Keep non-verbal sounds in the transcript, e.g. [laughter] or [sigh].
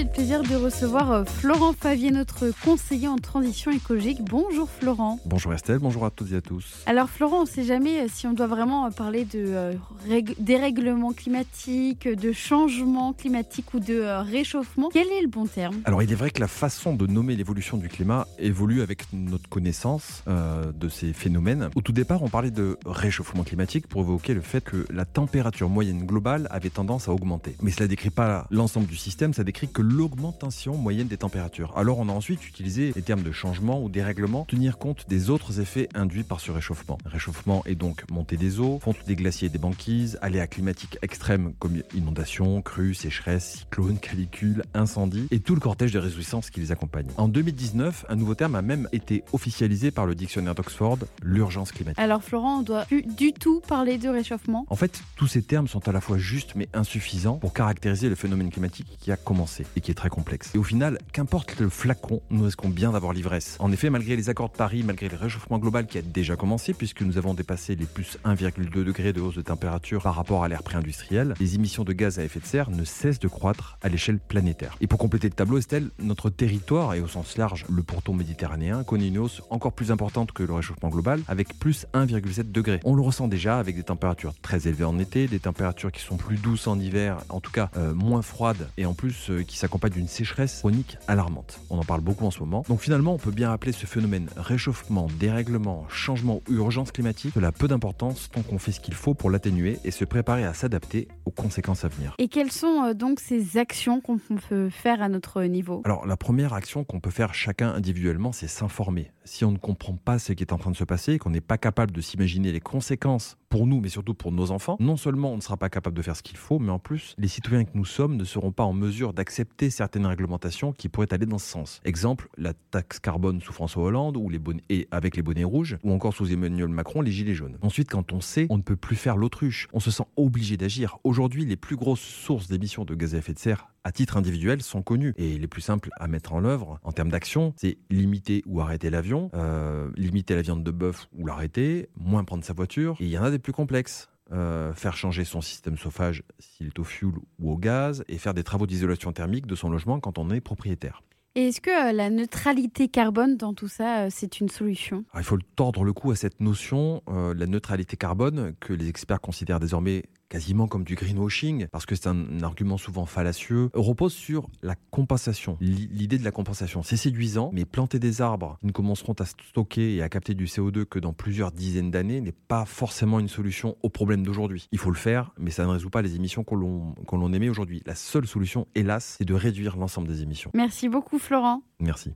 J'ai le plaisir de recevoir euh, Florent Favier, notre conseiller en transition écologique. Bonjour Florent. Bonjour Estelle, bonjour à toutes et à tous. Alors Florent, on ne sait jamais euh, si on doit vraiment euh, parler de dérèglement climatique, de changement climatique ou de réchauffement. Quel est le bon terme? Alors il est vrai que la façon de nommer l'évolution du climat évolue avec notre connaissance de ces phénomènes. Au tout départ, on parlait de réchauffement climatique pour évoquer le fait que la température moyenne globale avait tendance à augmenter. Mais cela ne décrit pas l'ensemble du système, ça décrit que l'augmentation moyenne des températures. Alors on a ensuite utilisé les termes de changement ou dérèglement, tenir compte des autres effets induits par ce réchauffement. Réchauffement est donc montée des eaux, fonte des glaciers et des banquises, aléas climatiques extrêmes comme inondations, crues, sécheresses, cyclones, [laughs] calicules, incendies et tout le cortège de réjouissances qui les accompagne. En 2019, un nouveau terme a même été officialisé par le dictionnaire d'Oxford, l'urgence climatique. Alors Florent, on doit plus du tout parler de réchauffement En fait, tous ces termes sont à la fois justes mais insuffisants pour caractériser le phénomène climatique qui a commencé et qui est très complexe. Et au final, qu'importe le flacon, nous risquons bien d'avoir l'ivresse. En effet, malgré les accords de Paris, malgré le réchauffement global qui a déjà commencé, puisque nous avons dépassé les plus 1,2 degrés de hausse de température par rapport à l'ère pré-industrielle, les émissions de gaz à effet de serre ne cessent de croître à l'échelle planétaire. Et pour compléter le tableau, Estelle, notre territoire, et au sens large le pourtour méditerranéen, connaît une hausse encore plus importante que le réchauffement global, avec plus 1,7 degrés. On le ressent déjà avec des températures très élevées en été, des températures qui sont plus douces en hiver, en tout cas euh, moins froides, et en plus euh, qui s'accompagne d'une sécheresse chronique alarmante. On en parle beaucoup en ce moment. Donc finalement, on peut bien appeler ce phénomène réchauffement, dérèglement, changement ou urgence climatique. Cela a peu d'importance tant qu'on fait ce qu'il faut pour l'atténuer et se préparer à s'adapter aux conséquences à venir. Et quelles sont euh, donc ces actions qu'on peut faire à notre niveau? Alors la première action qu'on peut faire chacun individuellement, c'est s'informer. Si on ne comprend pas ce qui est en train de se passer, qu'on n'est pas capable de s'imaginer les conséquences pour nous, mais surtout pour nos enfants, non seulement on ne sera pas capable de faire ce qu'il faut, mais en plus, les citoyens que nous sommes ne seront pas en mesure d'accepter certaines réglementations qui pourraient aller dans ce sens. Exemple, la taxe carbone sous François Hollande ou les bonnets, et avec les bonnets rouges, ou encore sous Emmanuel Macron, les gilets jaunes. Ensuite, quand on sait, on ne peut plus faire l'autruche. On se sent obligé d'agir. Aujourd'hui, les plus grosses sources d'émissions de gaz à effet de serre à titre individuel sont connues. Et les plus simples à mettre en œuvre en termes d'action, c'est limiter ou arrêter l'avion, euh, limiter la viande de bœuf ou l'arrêter, moins prendre sa voiture. Et il y en a des plus complexes. Euh, faire changer son système chauffage s'il est au fioul ou au gaz et faire des travaux d'isolation thermique de son logement quand on est propriétaire. Et est-ce que euh, la neutralité carbone dans tout ça, c'est une solution? Il faut tordre le cou à cette notion, la neutralité carbone, que les experts considèrent désormais quasiment comme du greenwashing, parce que c'est un argument souvent fallacieux, repose sur la compensation. L'idée de la compensation, c'est séduisant, mais planter des arbres qui ne commenceront à stocker et à capter du CO2 que dans plusieurs dizaines d'années n'est pas forcément une solution au problème d'aujourd'hui. Il faut le faire, mais ça ne résout pas les émissions qu'on l'on émet aujourd'hui. La seule solution, hélas, c'est de réduire l'ensemble des émissions. Merci beaucoup Merci.